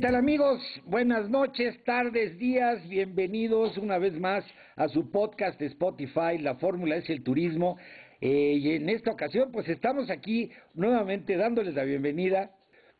Tal amigos? Buenas noches, tardes, días, bienvenidos una vez más a su podcast de Spotify, La Fórmula es el Turismo. Eh, y en esta ocasión pues estamos aquí nuevamente dándoles la bienvenida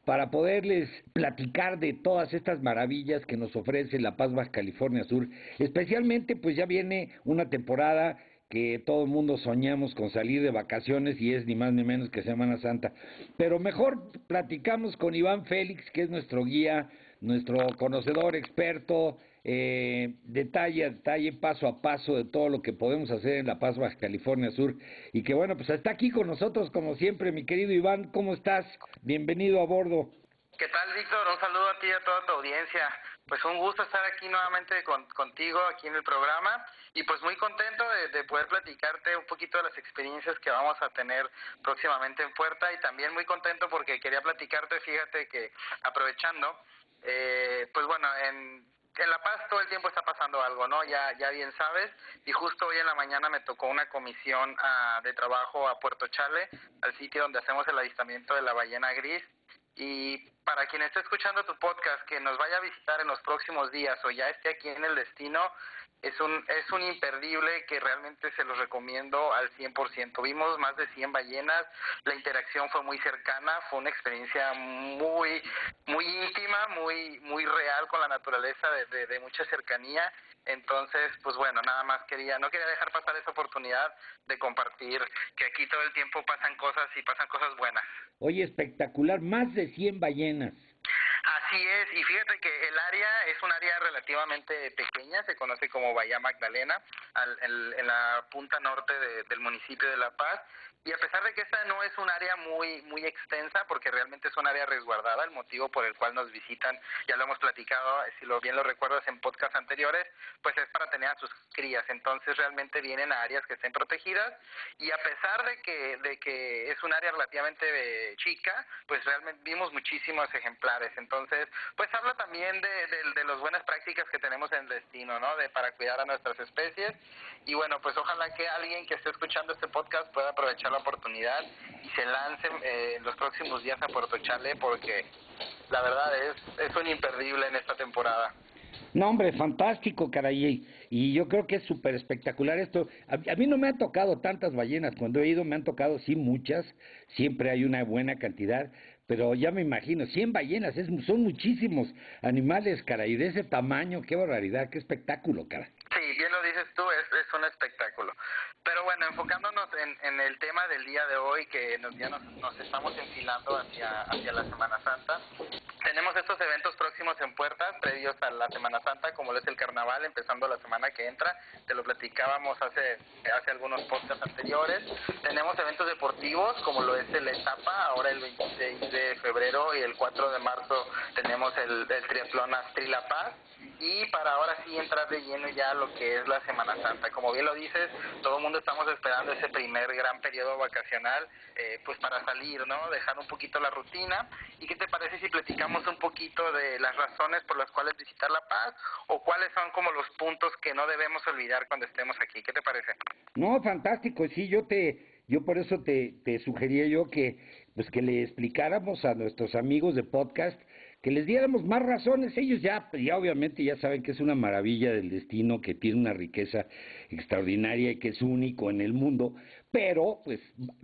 para poderles platicar de todas estas maravillas que nos ofrece La Paz Baja California Sur. Especialmente pues ya viene una temporada que todo el mundo soñamos con salir de vacaciones y es ni más ni menos que Semana Santa. Pero mejor platicamos con Iván Félix, que es nuestro guía, nuestro conocedor, experto, eh, detalle a detalle, paso a paso de todo lo que podemos hacer en La Paz, Baja California Sur. Y que bueno, pues está aquí con nosotros como siempre, mi querido Iván, ¿cómo estás? Bienvenido a bordo. ¿Qué tal, Víctor? Un saludo a ti y a toda tu audiencia. Pues un gusto estar aquí nuevamente contigo, aquí en el programa, y pues muy contento de, poder platicarte un poquito de las experiencias que vamos a tener próximamente en Puerta, y también muy contento porque quería platicarte, fíjate que aprovechando, eh, pues bueno, en, en La Paz todo el tiempo está pasando algo, ¿no? Ya, ya bien sabes. Y justo hoy en la mañana me tocó una comisión de trabajo a Puerto Chale, al sitio donde hacemos el avistamiento de la ballena gris. Y para quien esté escuchando tu podcast, que nos vaya a visitar en los próximos días o ya esté aquí en el destino, es un, es un imperdible que realmente se los recomiendo al 100%. Vimos más de 100 ballenas, la interacción fue muy cercana, fue una experiencia muy, muy íntima, muy, muy real con la naturaleza, de, de, mucha cercanía. Entonces, pues bueno, nada más quería, no quería dejar pasar esa oportunidad de compartir que aquí todo el tiempo pasan cosas y pasan cosas buenas. Oye, espectacular, más de 100 ballenas. Así es, y fíjate que es un área relativamente pequeña, se conoce como Bahía Magdalena, en, la punta norte del municipio de La Paz, y a pesar de que esta no es un área muy muy extensa, porque realmente es un área resguardada, el motivo por el cual nos visitan, ya lo hemos platicado, si lo bien lo recuerdas en podcasts anteriores, pues es para tener a sus crías, entonces realmente vienen a áreas que estén protegidas, y a pesar de que, de que es un área relativamente chica, pues realmente vimos muchísimos ejemplares, entonces, pues habla también de, de, de las buenas prácticas que tenemos en el destino, ¿no? De para cuidar a nuestras especies, y bueno, pues ojalá que alguien que esté escuchando este podcast pueda aprovechar la oportunidad y se lancen eh, en los próximos días a Puerto Chale porque la verdad es, es un imperdible en esta temporada. No, hombre, fantástico, caray. Y yo creo que es súper espectacular esto. A, mí no me han tocado tantas ballenas. Cuando he ido me han tocado, sí, muchas. Siempre hay una buena cantidad. Pero ya me imagino, 100 ballenas, es, son muchísimos animales, cara. Y de ese tamaño, qué barbaridad, qué espectáculo, cara. Sí, bien lo dices tú, es, es un espectáculo. Pero bueno, enfocándonos en, en, el tema del día de hoy, que nos, ya nos, nos estamos enfilando hacia, hacia la Semana Santa, tenemos estos eventos próximos en puertas, previos a la Semana Santa, como lo es el carnaval, empezando la semana que entra. Te lo platicábamos hace, hace algunos podcasts anteriores. Tenemos eventos deportivos, como lo es el Etapa, ahora el 26 de febrero y el 4 de marzo tenemos el, el triatlón Astri La Paz y para ahora sí entrar de lleno ya lo que es la Semana Santa. Como bien lo dices, todo el mundo estamos esperando ese primer gran periodo vacacional, eh, pues para salir, ¿no? Dejar un poquito la rutina. ¿Y qué te parece si platicamos un poquito de las razones por las cuales visitar La Paz o cuáles son como los puntos que no debemos olvidar cuando estemos aquí? ¿Qué te parece? No, fantástico. Sí, yo te, yo por eso te, te sugería yo que, pues que le explicáramos a nuestros amigos de podcast que les diéramos más razones. Ellos ya, ya obviamente ya saben que es una maravilla del destino, que tiene una riqueza extraordinaria y que es único en el mundo, pero pues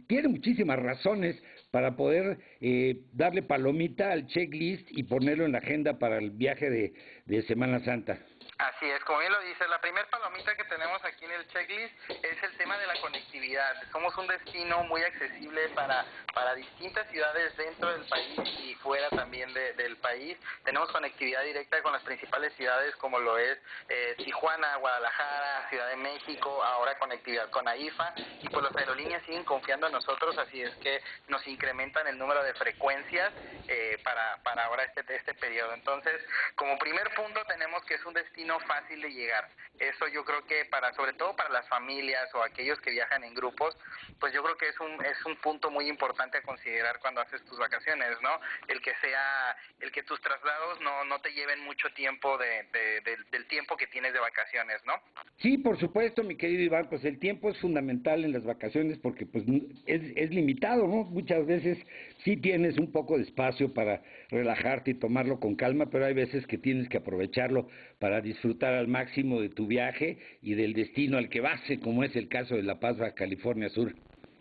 tiene muchísimas razones para poder eh, darle palomita al checklist y ponerlo en la agenda para el viaje de, de Semana Santa. Así es, como bien lo dice, la primera palomita que tenemos aquí en el checklist es el tema de la conectividad. Somos un destino muy accesible para, para distintas ciudades dentro del país y fuera también del país. Tenemos conectividad directa con las principales ciudades como lo es eh, Tijuana, Guadalajara, Ciudad de México, ahora conectividad con AIFA y pues las aerolíneas siguen confiando en nosotros, así es que nos incrementan el número de frecuencias eh, para, para ahora este, este periodo. Entonces, como primer punto tenemos que es un destino no fácil de llegar. Eso yo creo que para, sobre todo para las familias o aquellos que viajan en grupos, pues yo creo que es un, es un punto muy importante a considerar cuando haces tus vacaciones, ¿no? El que sea, el que tus traslados no, no te lleven mucho tiempo de, del tiempo que tienes de vacaciones, ¿no? Sí, por supuesto, mi querido Iván, pues el tiempo es fundamental en las vacaciones porque pues es, es limitado, ¿no? Muchas veces sí tienes un poco de espacio para relajarte y tomarlo con calma, pero hay veces que tienes que aprovecharlo para disfrutar al máximo de tu viaje y del destino al que vas, como es el caso de La Paz, California Sur.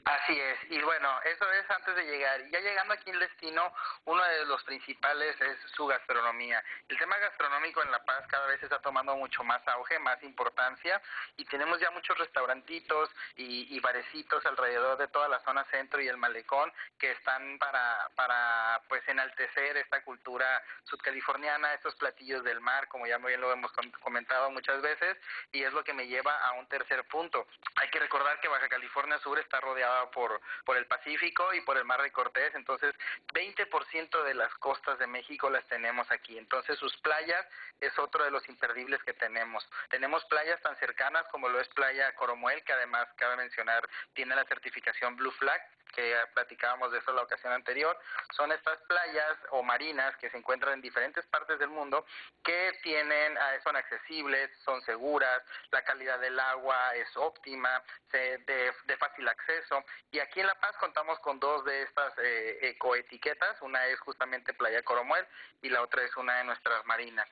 Así es, y bueno, eso es antes de llegar. Ya llegando aquí al destino, uno de los principales es su gastronomía. El tema gastronómico en La Paz cada vez está tomando mucho más auge, más importancia, y tenemos ya muchos restaurantitos y, y barecitos alrededor de toda la zona centro y el malecón que están para, para pues enaltecer esta cultura sudcaliforniana, estos platillos del mar, como ya bien lo hemos comentado muchas veces, y es lo que me lleva a un tercer punto. Hay que recordar que Baja California Sur está rodeada por, por el Pacífico y por el Mar de Cortés, entonces 20% de las costas de México las tenemos aquí, entonces sus playas es otro de los imperdibles que tenemos. Tenemos playas tan cercanas como lo es Playa Coromuel, que además cabe mencionar tiene la certificación Blue Flag, que platicábamos de eso la ocasión anterior, son estas playas o marinas que se encuentran en diferentes partes del mundo que tienen, ah, son accesibles, son seguras, la calidad del agua es óptima, de, de fácil acceso. Y aquí en La Paz contamos con dos de estas eh, ecoetiquetas, una es justamente Playa Coromuel y la otra es una de nuestras marinas.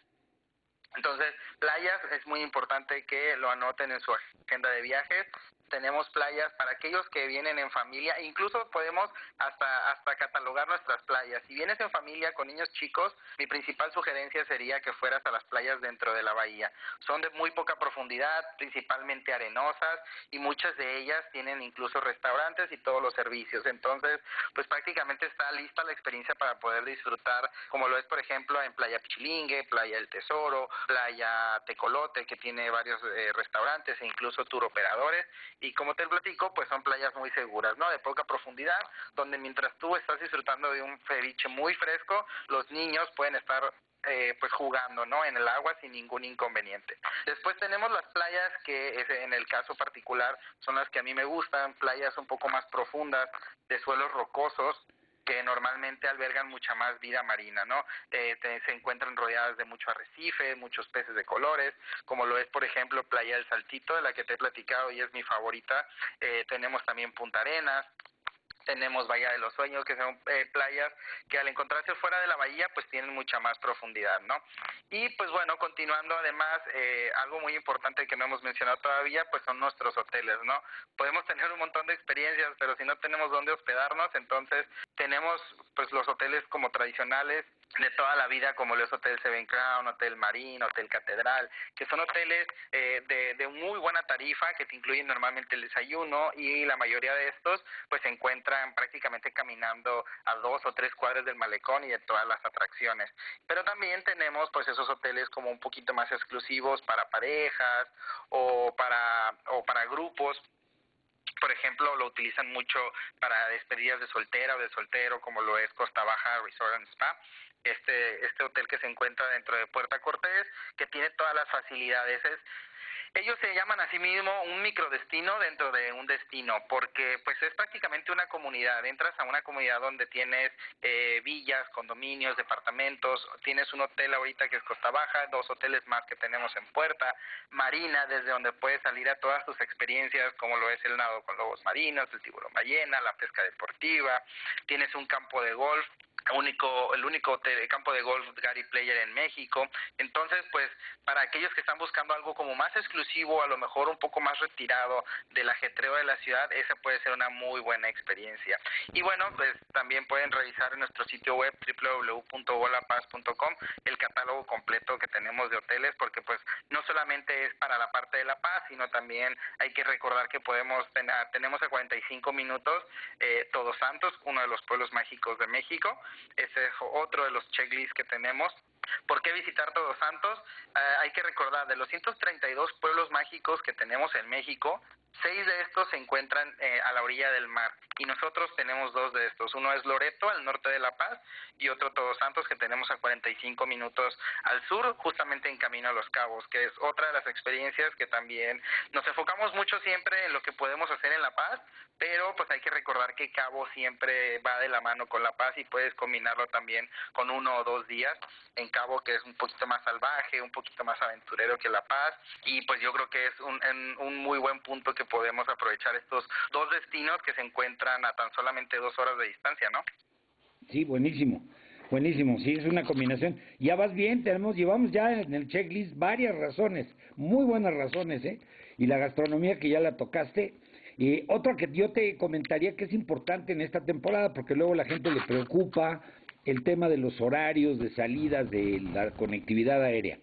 Entonces, playas es muy importante que lo anoten en su agenda de viajes tenemos playas para aquellos que vienen en familia, incluso podemos hasta hasta catalogar nuestras playas. Si vienes en familia con niños chicos, mi principal sugerencia sería que fueras a las playas dentro de la bahía. Son de muy poca profundidad, principalmente arenosas y muchas de ellas tienen incluso restaurantes y todos los servicios. Entonces, pues prácticamente está lista la experiencia para poder disfrutar, como lo es por ejemplo en Playa Pichilingue, Playa El Tesoro, Playa Tecolote, que tiene varios eh, restaurantes e incluso tour operadores y como te platico, pues son playas muy seguras, ¿no? De poca profundidad, donde mientras tú estás disfrutando de un ceviche muy fresco, los niños pueden estar eh, pues jugando no en el agua sin ningún inconveniente después tenemos las playas que en el caso particular son las que a mí me gustan playas un poco más profundas de suelos rocosos que normalmente albergan mucha más vida marina, ¿no? Eh, se encuentran rodeadas de mucho arrecife, muchos peces de colores, como lo es, por ejemplo, Playa del Saltito, de la que te he platicado y es mi favorita. Eh, tenemos también Punta Arenas, tenemos Bahía de los Sueños, que son eh, playas que al encontrarse fuera de la bahía, pues tienen mucha más profundidad, ¿no? Y pues bueno, continuando además, eh, algo muy importante que no hemos mencionado todavía, pues son nuestros hoteles, ¿no? Podemos tener un montón de experiencias, pero si no tenemos dónde hospedarnos, entonces tenemos pues los hoteles como tradicionales de toda la vida, como los Hotel Seven Crown, Hotel Marín, Hotel Catedral, que son hoteles eh, de, de muy buena tarifa que te incluyen normalmente el desayuno y la mayoría de estos pues se encuentran prácticamente caminando a dos o tres cuadras del malecón y de todas las atracciones. Pero también tenemos pues esos hoteles como un poquito más exclusivos para parejas o para, o para grupos por ejemplo, lo utilizan mucho para despedidas de soltera o de soltero, como lo es Costa Baja Resort and Spa este, este hotel que se encuentra dentro de Puerta Cortés, que tiene todas las facilidades. Ellos se llaman a sí mismo un microdestino dentro de un destino, porque pues es prácticamente una comunidad. Entras a una comunidad donde tienes eh, villas, condominios, departamentos, tienes un hotel ahorita que es Costa Baja, dos hoteles más que tenemos en Puerta, marina desde donde puedes salir a todas tus experiencias, como lo es el nado con lobos marinos, el tiburón ballena, la pesca deportiva, tienes un campo de golf, único el único campo de golf Gary Player en México. Entonces, pues para aquellos que están buscando algo como más exclusivo, a lo mejor un poco más retirado del ajetreo de la ciudad, esa puede ser una muy buena experiencia. Y bueno, pues también pueden revisar en nuestro sitio web www.golapaz.com el catálogo completo que tenemos de hoteles porque pues no solamente es para la parte de La Paz, sino también hay que recordar que podemos tenemos a 45 minutos eh, Todos Santos, uno de los pueblos mágicos de México, ese es otro de los checklists que tenemos. ¿Por qué visitar Todos Santos? Eh, hay que recordar, de los 132 pueblos mágicos que tenemos en México, seis de estos se encuentran eh, a la orilla del mar y nosotros tenemos dos de estos. Uno es Loreto, al norte de La Paz, y otro Todos Santos, que tenemos a 45 minutos al sur, justamente en camino a Los Cabos, que es otra de las experiencias que también nos enfocamos mucho siempre en lo que podemos hacer en La Paz, pero pues hay que recordar que Cabo siempre va de la mano con La Paz y puedes combinarlo también con uno o dos días en Cabo, que es un poquito más salvaje, un poquito más aventurero que La Paz, y pues yo creo que es un, un muy buen punto que podemos aprovechar estos dos destinos que se encuentran a tan solamente dos horas de distancia, ¿no? Sí, buenísimo. Buenísimo, sí, es una combinación. Ya vas bien, tenemos, llevamos ya en el checklist varias razones, muy buenas razones, ¿eh? Y la gastronomía que ya la tocaste. Y otra que yo te comentaría que es importante en esta temporada, porque luego la gente le preocupa el tema de los horarios de salidas de la conectividad aérea.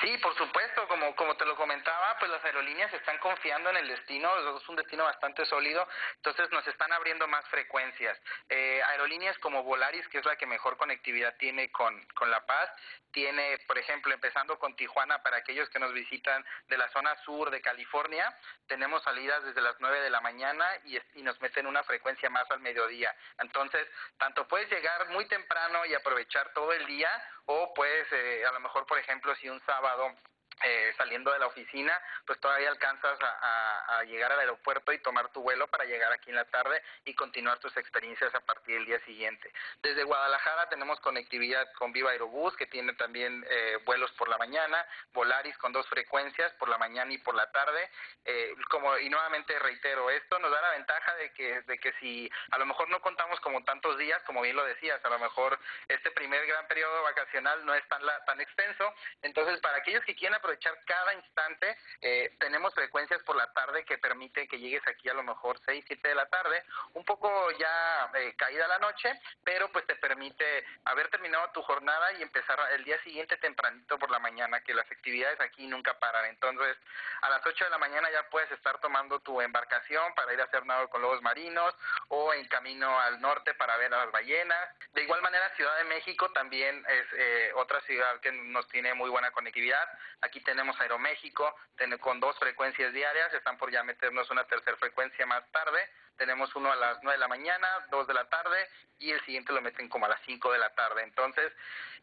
Sí, por supuesto, como, como te lo comentaba, pues las aerolíneas están confiando en el destino, es un destino bastante sólido, entonces nos están abriendo más frecuencias. Eh, aerolíneas como Volaris, que es la que mejor conectividad tiene con, con La Paz, tiene, por ejemplo, empezando con Tijuana, para aquellos que nos visitan de la zona sur de California, tenemos salidas desde las 9 de la mañana y, y nos meten una frecuencia más al mediodía. Entonces, tanto puedes llegar muy temprano y aprovechar todo el día, o puedes, eh, a lo mejor, por ejemplo, si un sábado eh, saliendo de la oficina, pues todavía alcanzas a, llegar al aeropuerto y tomar tu vuelo para llegar aquí en la tarde y continuar tus experiencias a partir del día siguiente. Desde Guadalajara tenemos conectividad con Viva Aerobús, que tiene también eh, vuelos por la mañana, Volaris con dos frecuencias, por la mañana y por la tarde. Eh, como Y nuevamente reitero, esto nos da la ventaja de que, de que si a lo mejor no contamos como tantos días, como bien lo decías, a lo mejor este primer gran periodo vacacional no es tan, tan extenso, entonces para aquellos que quieran aprovechar cada instante. Eh, tenemos frecuencias por la tarde que permiten que llegues aquí a lo mejor 6, 7 de la tarde, un poco ya eh, caída la noche, pero pues te permite haber terminado tu jornada y empezar el día siguiente tempranito por la mañana, que las actividades aquí nunca paran. Entonces, a las 8 de la mañana ya puedes estar tomando tu embarcación para ir a hacer nado con lobos marinos o en camino al norte para ver a las ballenas. De igual manera, Ciudad de México también es eh, otra ciudad que nos tiene muy buena conectividad. Aquí tenemos Aeroméxico con dos frecuencias diarias, están por ya meternos una tercera frecuencia más tarde. Tenemos uno a las 9 de la mañana, dos de la tarde y el siguiente lo meten como a las 5 de la tarde. Entonces,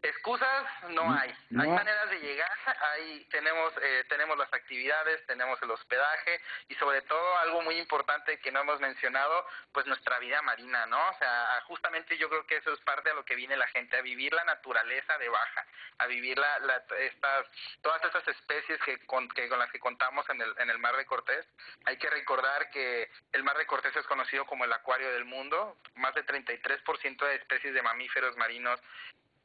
excusas no hay. Hay maneras de llegar, ahí tenemos, eh, tenemos las actividades, tenemos el hospedaje y sobre todo algo muy importante que no hemos mencionado, pues nuestra vida marina, ¿no? O sea, justamente yo creo que eso es parte de lo que viene la gente, a vivir la naturaleza de baja, a vivir la, la estas, todas estas especies que con, que con las que contamos en el, en el Mar de Cortés. Hay que recordar que el Mar de Cortés es conocido como el acuario del mundo, más de 33% de especies de mamíferos marinos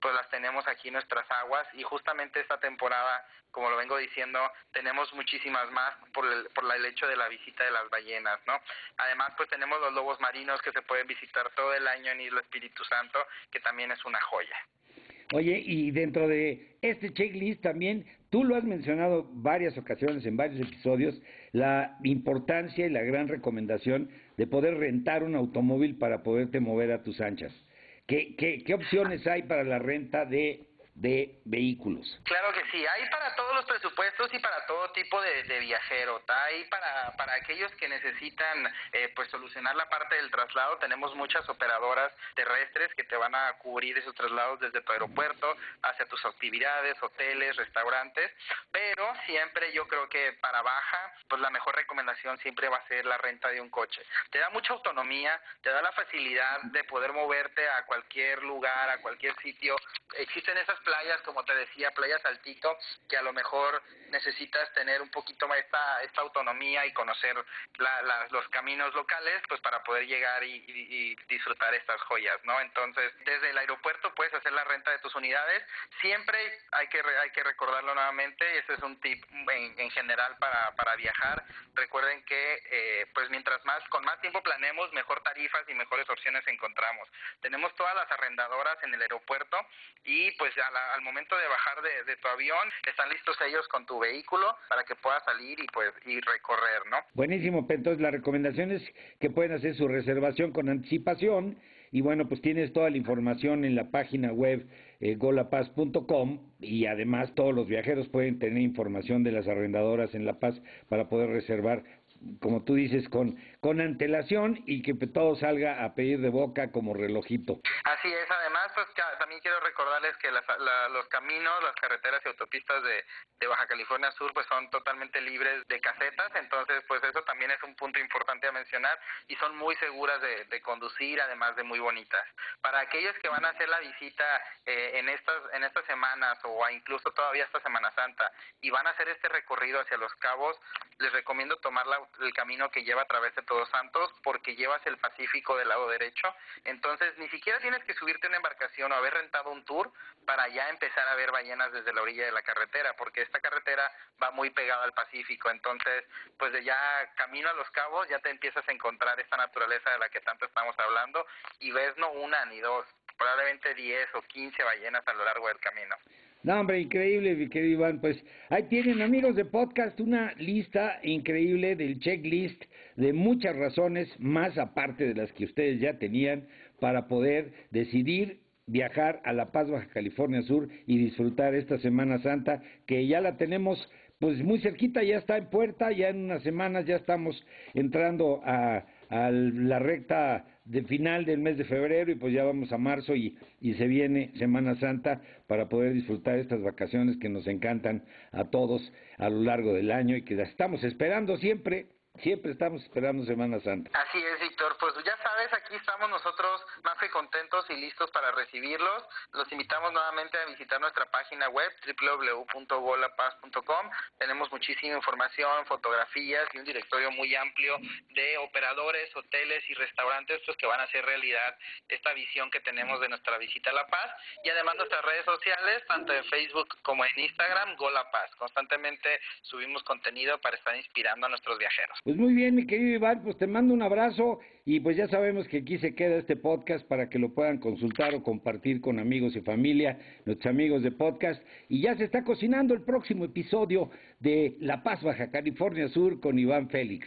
pues las tenemos aquí en nuestras aguas y justamente esta temporada, como lo vengo diciendo, tenemos muchísimas más por el, por el hecho de la visita de las ballenas, ¿no? Además, pues tenemos los lobos marinos que se pueden visitar todo el año en Isla Espíritu Santo, que también es una joya. Oye, y dentro de este checklist también, tú lo has mencionado varias ocasiones en varios episodios, la importancia y la gran recomendación de poder rentar un automóvil para poderte mover a tus anchas. ¿Qué, qué, qué opciones hay para la renta de de vehículos. Claro que sí, hay para todos los presupuestos y para todo tipo de, viajero. Hay para, para aquellos que necesitan eh, pues solucionar la parte del traslado, tenemos muchas operadoras terrestres que te van a cubrir esos traslados desde tu aeropuerto hacia tus actividades, hoteles, restaurantes, pero siempre yo creo que para baja, pues la mejor recomendación siempre va a ser la renta de un coche. Te da mucha autonomía, te da la facilidad de poder moverte a cualquier lugar, a cualquier sitio. Existen esas playas, como te decía, playas altito, que a lo mejor necesitas tener un poquito más esta, esta autonomía y conocer los caminos locales, pues para poder llegar y, disfrutar estas joyas, ¿no? Entonces, desde el aeropuerto puedes hacer la renta de tus unidades. Siempre hay que hay que recordarlo nuevamente, ese es un tip en, general para, para viajar. Recuerden que, eh, pues mientras más, con más tiempo planemos, mejor tarifas y mejores opciones encontramos. Tenemos todas las arrendadoras en el aeropuerto y pues al momento de bajar de, tu avión, están listos ellos con tu vehículo para que puedas salir y pues y recorrer, ¿no? Buenísimo, entonces la recomendación es que pueden hacer su reservación con anticipación y bueno, pues tienes toda la información en la página web eh, golapaz.com y además todos los viajeros pueden tener información de las arrendadoras en La Paz para poder reservar como tú dices, con, con antelación y que todo salga a pedir de boca como relojito. Así es, además, pues también quiero recordarles que los caminos, las carreteras y autopistas de, de, Baja California Sur pues son totalmente libres de casetas, entonces pues eso también es un punto importante a mencionar y son muy seguras de, de conducir, además de muy bonitas. Para aquellos que van a hacer la visita eh, en, estas, en estas semanas o incluso todavía esta Semana Santa y van a hacer este recorrido hacia los cabos, les recomiendo tomar la el camino que lleva a través de Todos Santos porque llevas el Pacífico del lado derecho. Entonces ni siquiera tienes que subirte a una embarcación o haber rentado un tour para ya empezar a ver ballenas desde la orilla de la carretera, porque esta carretera va muy pegada al Pacífico. Entonces, pues de ya camino a los cabos ya te empiezas a encontrar esta naturaleza de la que tanto estamos hablando y ves no una ni dos, probablemente 10 o 15 ballenas a lo largo del camino. No, hombre, increíble, mi querido Iván. Pues ahí tienen, amigos de podcast, una lista increíble del checklist de muchas razones, más aparte de las que ustedes ya tenían, para poder decidir viajar a La Paz, Baja California Sur y disfrutar esta Semana Santa, que ya la tenemos pues muy cerquita, ya está en puerta, ya en unas semanas ya estamos entrando a, a la recta de final del mes de febrero y pues ya vamos a marzo y, y se viene Semana Santa para poder disfrutar estas vacaciones que nos encantan a todos a lo largo del año y que la estamos esperando siempre Siempre estamos esperando Semana Santa. Así es, Víctor. Pues ya sabes, aquí estamos nosotros más que contentos y listos para recibirlos. Los invitamos nuevamente a visitar nuestra página web www.golapaz.com. Tenemos muchísima información, fotografías y un directorio muy amplio de operadores, hoteles y restaurantes pues, que van a hacer realidad esta visión que tenemos de nuestra visita a La Paz. Y además nuestras redes sociales, tanto en Facebook como en Instagram, Gola Paz. Constantemente subimos contenido para estar inspirando a nuestros viajeros. Pues muy bien, mi querido Iván, pues te mando un abrazo y pues ya sabemos que aquí se queda este podcast para que lo puedan consultar o compartir con amigos y familia, nuestros amigos de podcast. Y ya se está cocinando el próximo episodio de La Paz, Baja California Sur con Iván Félix.